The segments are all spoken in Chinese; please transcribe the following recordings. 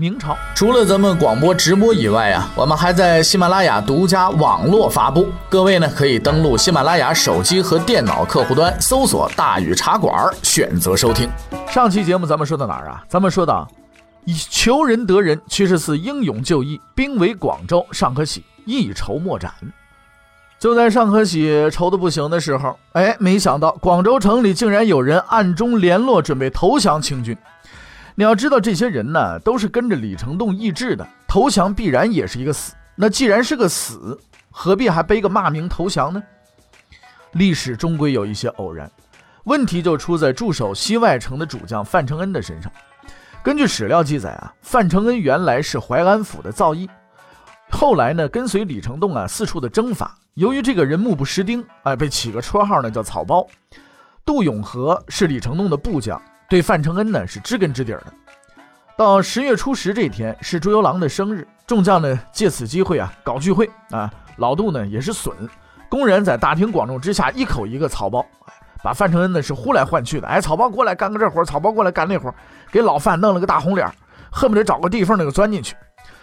明朝除了咱们广播直播以外啊，我们还在喜马拉雅独家网络发布。各位呢可以登录喜马拉雅手机和电脑客户端，搜索“大禹茶馆”，选择收听。上期节目咱们说到哪儿啊？咱们说到以求仁得仁，屈十四英勇就义，兵围广州，尚可喜一筹莫展。就在尚可喜愁的不行的时候，哎，没想到广州城里竟然有人暗中联络，准备投降清军。你要知道，这些人呢都是跟着李成栋意志的，投降必然也是一个死。那既然是个死，何必还背个骂名投降呢？历史终归有一些偶然，问题就出在驻守西外城的主将范承恩的身上。根据史料记载啊，范承恩原来是淮安府的造诣，后来呢跟随李成栋啊四处的征伐。由于这个人目不识丁，哎，被起个绰号呢叫草包。杜永和是李成栋的部将。对范承恩呢是知根知底的。到十月初十这天是朱由榔的生日，众将呢借此机会啊搞聚会啊。老杜呢也是损，公然在大庭广众之下一口一个草包，把范承恩呢是呼来唤去的。哎，草包过来干个这活，草包过来干那活，给老范弄了个大红脸，恨不得找个地缝那个钻进去。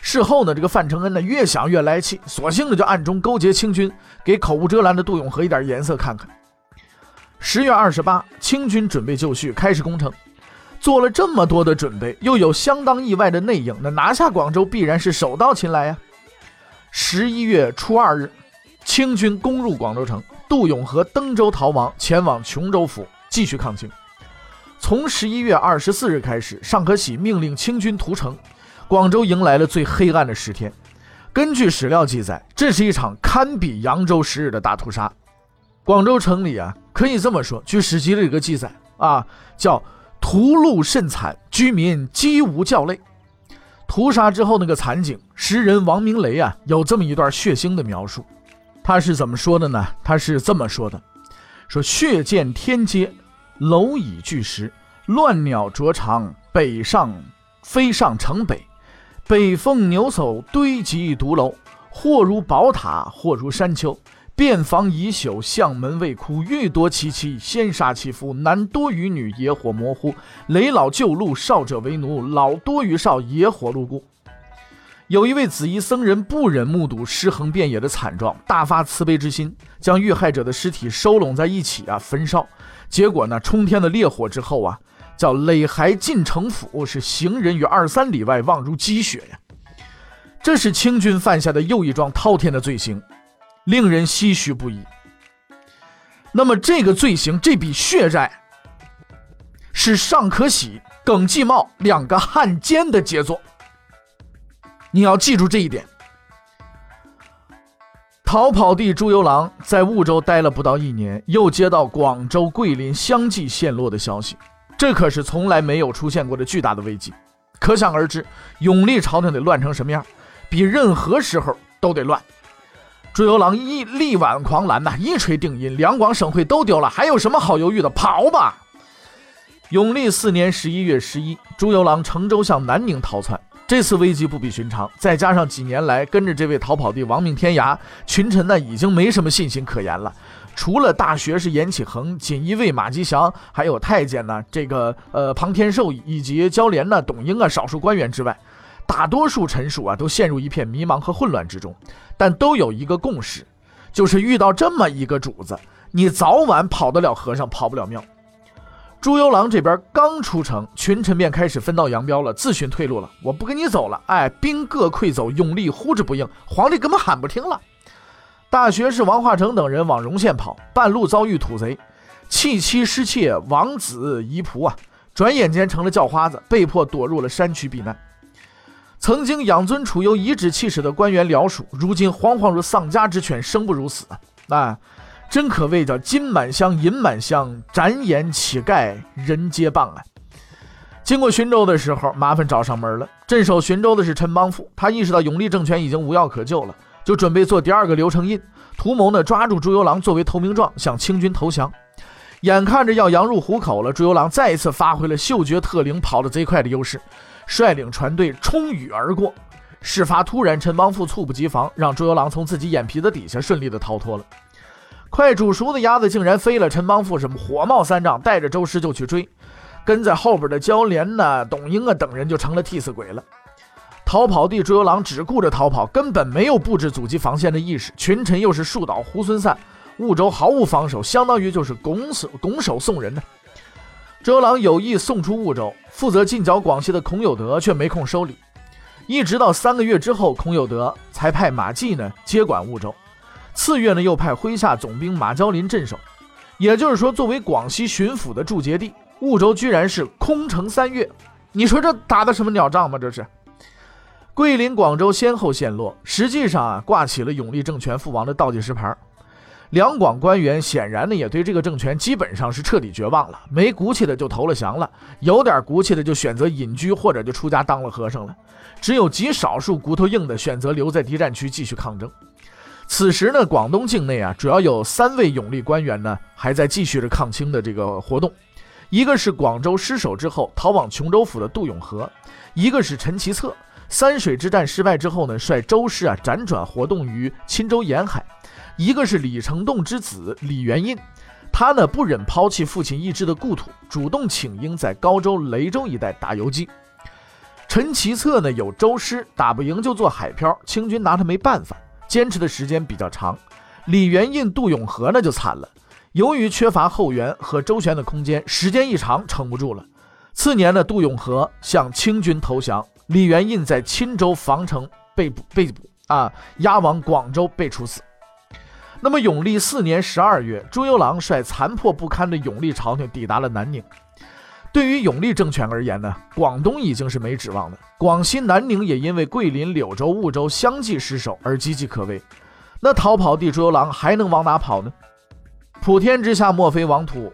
事后呢，这个范承恩呢越想越来气，索性呢就暗中勾结清军，给口无遮拦的杜永和一点颜色看看。十月二十八，清军准备就绪，开始攻城。做了这么多的准备，又有相当意外的内应，那拿下广州必然是手到擒来呀。十一月初二日，清军攻入广州城，杜永和登舟逃亡，前往琼州府继续抗清。从十一月二十四日开始，尚可喜命令清军屠城，广州迎来了最黑暗的十天。根据史料记载，这是一场堪比扬州十日的大屠杀。广州城里啊。可以这么说，据史籍的一个记载啊，叫屠戮甚惨，居民几无叫类。屠杀之后那个惨景，诗人王明雷啊有这么一段血腥的描述。他是怎么说的呢？他是这么说的：说血溅天阶，楼以巨石，乱鸟啄肠，北上飞上城北，北风牛首堆积独楼，或如宝塔，或如山丘。遍房已朽，巷门未枯。欲夺其妻，先杀其夫。男多于女，野火模糊。累老旧路，少者为奴。老多于少，野火路过。有一位紫衣僧人不忍目睹尸横遍野的惨状，大发慈悲之心，将遇害者的尸体收拢在一起啊，焚烧。结果呢，冲天的烈火之后啊，叫累骸进城府，是行人于二三里外望如积雪呀。这是清军犯下的又一桩滔天的罪行。令人唏嘘不已。那么，这个罪行，这笔血债，是尚可喜、耿继茂两个汉奸的杰作。你要记住这一点。逃跑地朱由榔在婺州待了不到一年，又接到广州、桂林相继陷落的消息，这可是从来没有出现过的巨大的危机。可想而知，永历朝廷得乱成什么样，比任何时候都得乱。朱由榔一力挽狂澜呐，一锤定音，两广省会都丢了，还有什么好犹豫的？跑吧！永历四年十一月十一，朱由榔乘舟向南宁逃窜。这次危机不比寻常，再加上几年来跟着这位逃跑帝亡命天涯，群臣呢已经没什么信心可言了。除了大学士严启恒、锦衣卫马吉祥，还有太监呢，这个呃庞天寿以及交联呢董英啊，少数官员之外。大多数臣属啊，都陷入一片迷茫和混乱之中，但都有一个共识，就是遇到这么一个主子，你早晚跑得了和尚跑不了庙。朱由榔这边刚出城，群臣便开始分道扬镳了，自寻退路了。我不跟你走了，哎，兵各溃走，永历呼之不应，皇帝根本喊不听了。大学士王化成等人往荣县跑，半路遭遇土贼，弃妻失妾，亡子遗仆啊，转眼间成了叫花子，被迫躲入了山区避难。曾经养尊处优、颐指气使的官员僚属，如今惶惶如丧家之犬，生不如死啊！真可谓叫金满箱、银满箱，展眼乞丐人皆谤啊！经过寻州的时候，麻烦找上门了。镇守寻州的是陈邦富，他意识到永历政权已经无药可救了，就准备做第二个刘承印，图谋呢抓住朱由榔作为投名状，向清军投降。眼看着要羊入虎口了，朱由榔再一次发挥了嗅觉特灵、跑得贼快的优势，率领船队冲雨而过。事发突然，陈邦富猝不及防，让朱由榔从自己眼皮子底下顺利的逃脱了。快煮熟的鸭子竟然飞了，陈邦富什么火冒三丈，带着周师就去追。跟在后边的焦连呐、董英啊等人就成了替死鬼了。逃跑的朱由榔只顾着逃跑，根本没有布置阻击防线的意识。群臣又是树倒猢狲散，婺州毫无防守，相当于就是拱手拱手送人呢。周郎有意送出婺州，负责进剿广西的孔有德却没空收礼。一直到三个月之后，孔有德才派马季呢接管婺州。次月呢，又派麾下总兵马骄林镇守。也就是说，作为广西巡抚的驻节地。婺州居然是空城三月，你说这打的什么鸟仗吗？这是桂林、广州先后陷落，实际上啊，挂起了永历政权覆亡的倒计时牌。两广官员显然呢，也对这个政权基本上是彻底绝望了，没骨气的就投了降了，有点骨气的就选择隐居或者就出家当了和尚了，只有极少数骨头硬的选择留在敌占区继续抗争。此时呢，广东境内啊，主要有三位永历官员呢，还在继续着抗清的这个活动。一个是广州失守之后逃往琼州府的杜永和，一个是陈其策，三水之战失败之后呢，率周师啊辗转活动于钦州沿海，一个是李成栋之子李元印，他呢不忍抛弃父亲意志的故土，主动请缨在高州、雷州一带打游击。陈其策呢有周师打不赢就做海漂，清军拿他没办法，坚持的时间比较长。李元印、杜永和呢就惨了。由于缺乏后援和周旋的空间，时间一长撑不住了。次年呢杜永和向清军投降，李元印在钦州防城被捕，被捕啊，押往广州被处死。那么永历四年十二月，朱由榔率残破不堪的永历朝廷抵达了南宁。对于永历政权而言呢，广东已经是没指望了。广西南宁也因为桂林、柳州、婺州相继失守而岌岌可危。那逃跑的朱由榔还能往哪跑呢？普天之下莫非王土，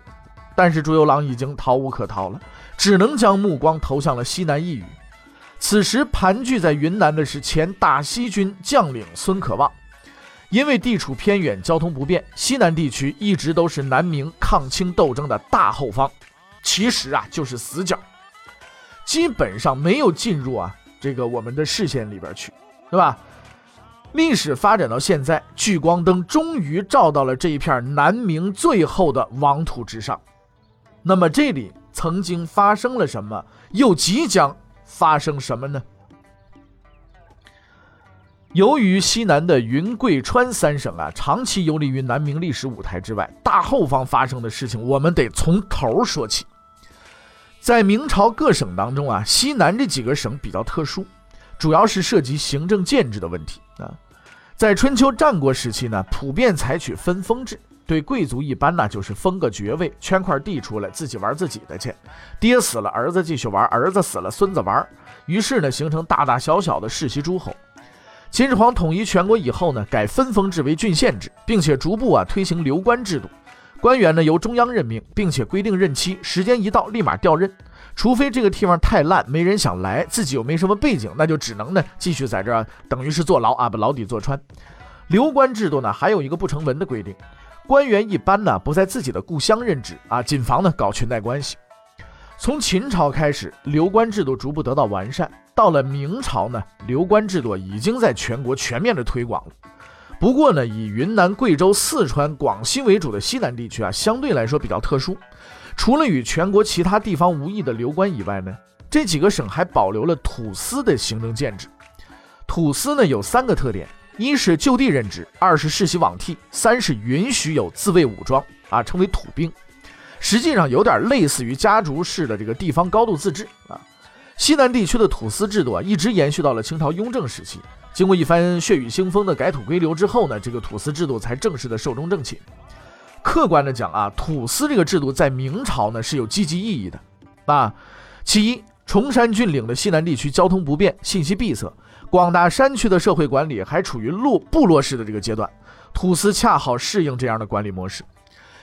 但是朱由榔已经逃无可逃了，只能将目光投向了西南一隅。此时盘踞在云南的是前大西军将领孙可望。因为地处偏远，交通不便，西南地区一直都是南明抗清斗争的大后方，其实啊就是死角，基本上没有进入啊这个我们的视线里边去，对吧？历史发展到现在，聚光灯终于照到了这一片南明最后的王土之上。那么，这里曾经发生了什么？又即将发生什么呢？由于西南的云贵川三省啊，长期游离于南明历史舞台之外，大后方发生的事情，我们得从头说起。在明朝各省当中啊，西南这几个省比较特殊，主要是涉及行政建制的问题啊。在春秋战国时期呢，普遍采取分封制，对贵族一般呢就是封个爵位，圈块地出来，自己玩自己的去。爹死了，儿子继续玩；儿子死了，孙子玩。于是呢，形成大大小小的世袭诸侯。秦始皇统一全国以后呢，改分封制为郡县制，并且逐步啊推行流官制度，官员呢由中央任命，并且规定任期，时间一到立马调任。除非这个地方太烂，没人想来，自己又没什么背景，那就只能呢继续在这儿，等于是坐牢啊，把牢底坐穿。流官制度呢，还有一个不成文的规定，官员一般呢不在自己的故乡任职啊，谨防呢搞裙带关系。从秦朝开始，流官制度逐步得到完善，到了明朝呢，流官制度已经在全国全面的推广了。不过呢，以云南、贵州、四川、广西为主的西南地区啊，相对来说比较特殊。除了与全国其他地方无异的流官以外呢，这几个省还保留了土司的行政建制。土司呢有三个特点：一是就地任职，二是世袭罔替，三是允许有自卫武装啊，称为土兵。实际上有点类似于家族式的这个地方高度自治啊。西南地区的土司制度啊，一直延续到了清朝雍正时期。经过一番血雨腥风的改土归流之后呢，这个土司制度才正式的寿终正寝。客观的讲啊，土司这个制度在明朝呢是有积极意义的啊。其一，崇山峻岭的西南地区交通不便，信息闭塞，广大山区的社会管理还处于落部落式的这个阶段，土司恰好适应这样的管理模式。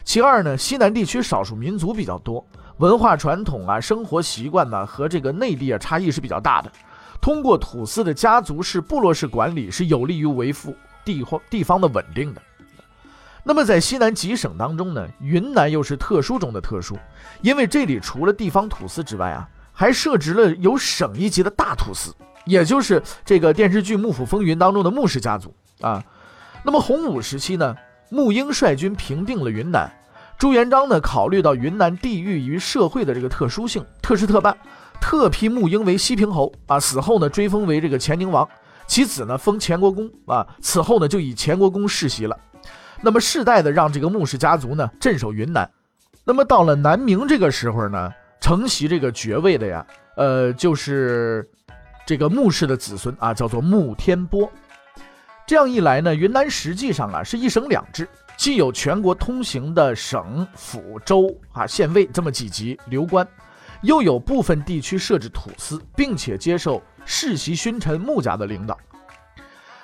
其二呢，西南地区少数民族比较多，文化传统啊、生活习惯呢和这个内地啊差异是比较大的。通过土司的家族式、部落式管理，是有利于维护地方地方的稳定的。那么在西南几省当中呢，云南又是特殊中的特殊，因为这里除了地方土司之外啊，还设置了有省一级的大土司，也就是这个电视剧《幕府风云》当中的穆氏家族啊。那么洪武时期呢，穆英率军平定了云南，朱元璋呢考虑到云南地域与社会的这个特殊性，特事特办，特批穆英为西平侯啊，死后呢追封为这个乾宁王，其子呢封乾国公啊，此后呢就以乾国公世袭了。那么世代的让这个穆氏家族呢镇守云南，那么到了南明这个时候呢，承袭这个爵位的呀，呃，就是这个穆氏的子孙啊，叫做穆天波。这样一来呢，云南实际上啊是一省两制，既有全国通行的省府州啊县尉这么几级流官，又有部分地区设置土司，并且接受世袭勋臣穆家的领导。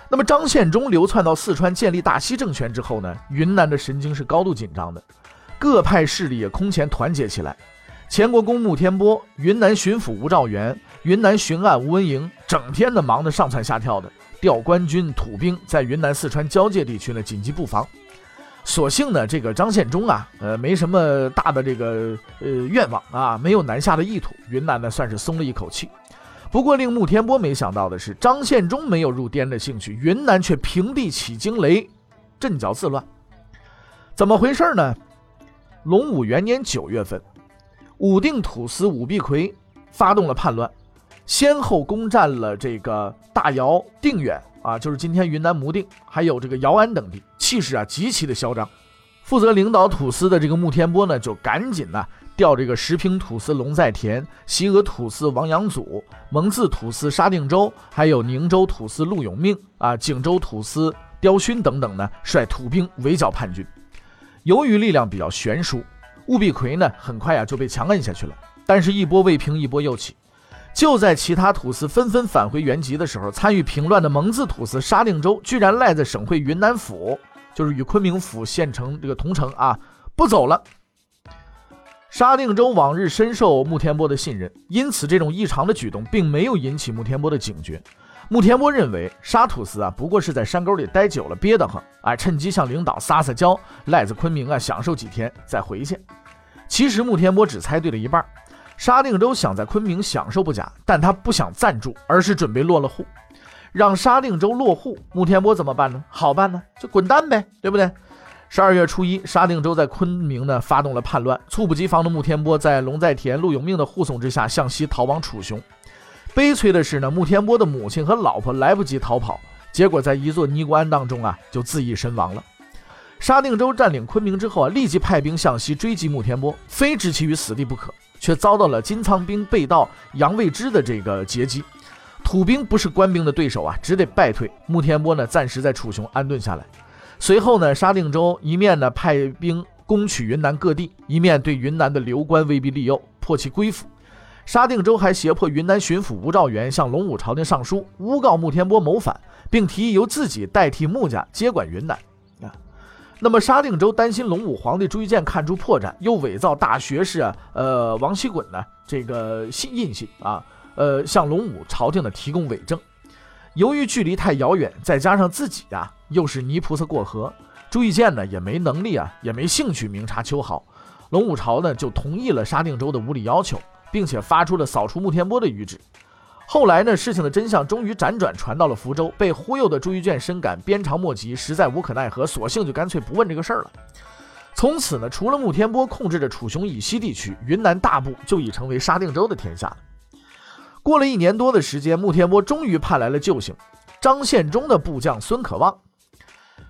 那么张献忠流窜到四川建立大西政权之后呢，云南的神经是高度紧张的，各派势力也空前团结起来。前国公穆天波、云南巡抚吴兆元、云南巡按吴文营，整天的忙得上蹿下跳的，调官军土兵在云南四川交界地区呢紧急布防。所幸呢，这个张献忠啊，呃，没什么大的这个呃愿望啊，没有南下的意图，云南呢算是松了一口气。不过，令穆天波没想到的是，张献忠没有入滇的兴趣，云南却平地起惊雷，阵脚自乱。怎么回事呢？隆武元年九月份，武定土司武必奎发动了叛乱，先后攻占了这个大姚、定远啊，就是今天云南牟定，还有这个姚安等地，气势啊极其的嚣张。负责领导土司的这个穆天波呢，就赶紧呢。调这个石平土司龙在田、西俄土司王阳祖、蒙自土司沙定州，还有宁州土司陆永命啊、景州土司刁勋等等呢，率土兵围剿叛军。由于力量比较悬殊，务必奎呢很快呀就被强摁下去了。但是，一波未平，一波又起。就在其他土司纷纷返回原籍的时候，参与平乱的蒙自土司沙定州居然赖在省会云南府，就是与昆明府县城这个同城啊，不走了。沙定州往日深受穆天波的信任，因此这种异常的举动并没有引起穆天波的警觉。穆天波认为沙土司啊不过是在山沟里待久了憋得慌，哎，趁机向领导撒撒娇，赖在昆明啊享受几天再回去。其实穆天波只猜对了一半，沙定州想在昆明享受不假，但他不想暂住，而是准备落了户，让沙定州落户。穆天波怎么办呢？好办呢，就滚蛋呗，对不对？十二月初一，沙定州在昆明呢发动了叛乱。猝不及防的穆天波在龙在田、陆永命的护送之下向西逃往楚雄。悲催的是呢，穆天波的母亲和老婆来不及逃跑，结果在一座尼姑庵当中啊就自缢身亡了。沙定州占领昆明之后啊，立即派兵向西追击穆天波，非置其于死地不可，却遭到了金仓兵被盗杨未之的这个截击。土兵不是官兵的对手啊，只得败退。穆天波呢，暂时在楚雄安顿下来。随后呢，沙定州一面呢派兵攻取云南各地，一面对云南的流官威逼利诱，迫其归附。沙定州还胁迫云南巡抚吴兆元向龙武朝廷上书，诬告穆天波谋反，并提议由自己代替穆家接管云南。那么沙定州担心龙武皇帝朱谨鉴看出破绽，又伪造大学士啊，呃王锡衮呢这个信印信啊，呃向龙武朝廷呢提供伪证。由于距离太遥远，再加上自己呀又是泥菩萨过河，朱谨鉴呢也没能力啊，也没兴趣明察秋毫。龙武朝呢就同意了沙定州的无理要求，并且发出了扫除穆天波的谕旨。后来呢，事情的真相终于辗转传到了福州，被忽悠的朱谨鉴深感鞭长莫及，实在无可奈何，索性就干脆不问这个事儿了。从此呢，除了穆天波控制着楚雄以西地区，云南大部就已成为沙定州的天下了。过了一年多的时间，穆天波终于盼来了救星——张献忠的部将孙可望。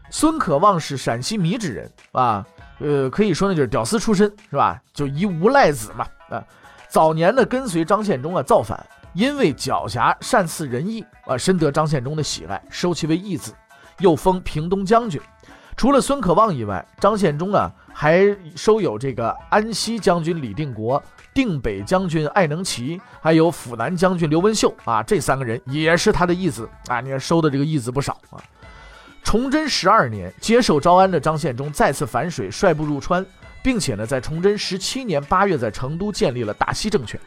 孙可望是陕西米脂人啊，呃，可以说呢就是屌丝出身，是吧？就一无赖子嘛啊。早年呢跟随张献忠啊造反，因为狡黠善似仁义啊，深得张献忠的喜爱，收其为义子，又封平东将军。除了孙可望以外，张献忠啊还收有这个安西将军李定国。定北将军艾能奇，还有府南将军刘文秀啊，这三个人也是他的义子啊。你看收的这个义子不少啊。崇祯十二年，接受招安的张献忠再次反水，率部入川，并且呢，在崇祯十七年八月在成都建立了大西政权。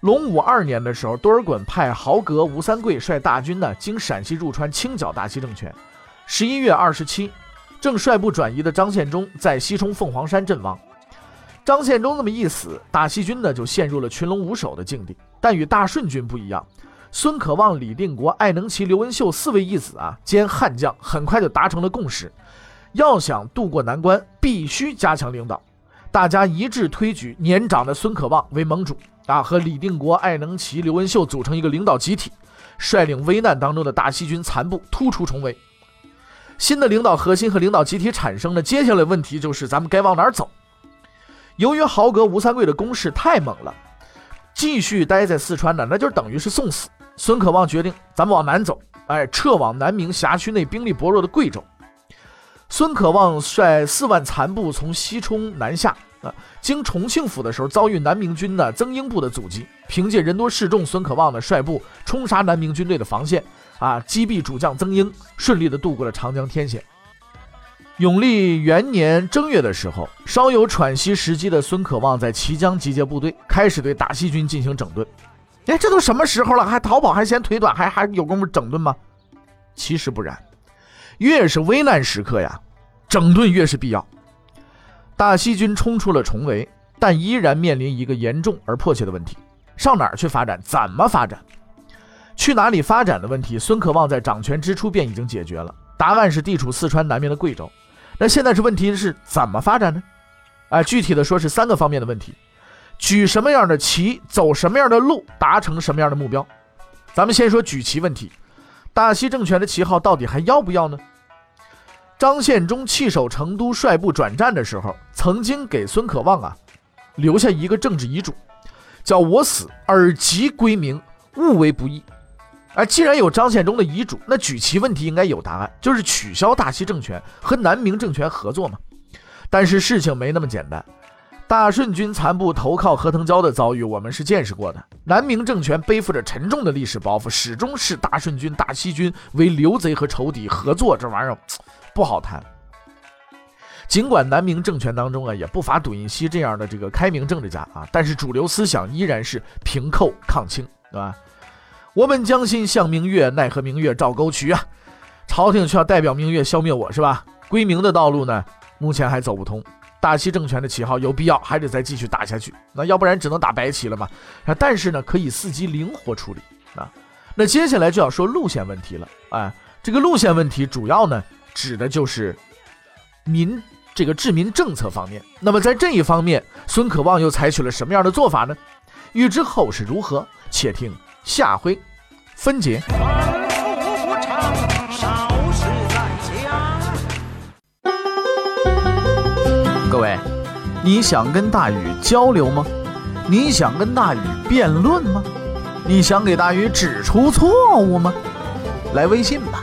隆武二年的时候，多尔衮派豪格吴三桂率大军呢，经陕西入川，清剿大西政权。十一月二十七，正率部转移的张献忠在西冲凤凰山阵亡。张献忠这么一死，大西军呢就陷入了群龙无首的境地。但与大顺军不一样，孙可望、李定国、艾能奇、刘文秀四位义子啊兼悍将，很快就达成了共识：要想渡过难关，必须加强领导。大家一致推举年长的孙可望为盟主啊，和李定国、艾能奇、刘文秀组成一个领导集体，率领危难当中的大西军残部突出重围。新的领导核心和领导集体产生了，接下来问题就是咱们该往哪儿走？由于豪格吴三桂的攻势太猛了，继续待在四川呢，那就等于是送死。孙可望决定，咱们往南走，哎，撤往南明辖区内兵力薄弱的贵州。孙可望率四万残部从西冲南下，啊，经重庆府的时候遭遇南明军的曾英部的阻击，凭借人多势众，孙可望呢率部冲杀南明军队的防线，啊，击毙主将曾英，顺利的渡过了长江天险。永历元年正月的时候，稍有喘息时机的孙可望在綦江集结部队，开始对大西军进行整顿。哎，这都什么时候了，还逃跑还嫌腿短，还还有功夫整顿吗？其实不然，越是危难时刻呀，整顿越是必要。大西军冲出了重围，但依然面临一个严重而迫切的问题：上哪儿去发展？怎么发展？去哪里发展的问题，孙可望在掌权之初便已经解决了。答案是地处四川南面的贵州。那现在是问题是怎么发展呢？啊，具体的说是三个方面的问题：举什么样的旗，走什么样的路，达成什么样的目标。咱们先说举旗问题，大西政权的旗号到底还要不要呢？张献忠弃守成都，率部转战的时候，曾经给孙可望啊留下一个政治遗嘱，叫我死尔即归明，勿为不义。而既然有张献忠的遗嘱，那举旗问题应该有答案，就是取消大西政权和南明政权合作嘛。但是事情没那么简单，大顺军残部投靠何腾蛟的遭遇，我们是见识过的。南明政权背负着沉重的历史包袱，始终视大顺军、大西军为流贼和仇敌，合作这玩意儿不好谈。尽管南明政权当中啊，也不乏董应锡这样的这个开明政治家啊，但是主流思想依然是平寇抗清，对吧？我本将心向明月，奈何明月照沟渠啊！朝廷却要代表明月消灭我，是吧？归明的道路呢，目前还走不通。大西政权的旗号有必要还得再继续打下去，那要不然只能打白旗了嘛？但是呢，可以伺机灵活处理啊。那接下来就要说路线问题了，啊，这个路线问题主要呢，指的就是民这个治民政策方面。那么在这一方面，孙可望又采取了什么样的做法呢？欲知后事如何，且听。下回分解。各位，你想跟大禹交流吗？你想跟大禹辩论吗？你想给大禹指出错误吗？来微信吧，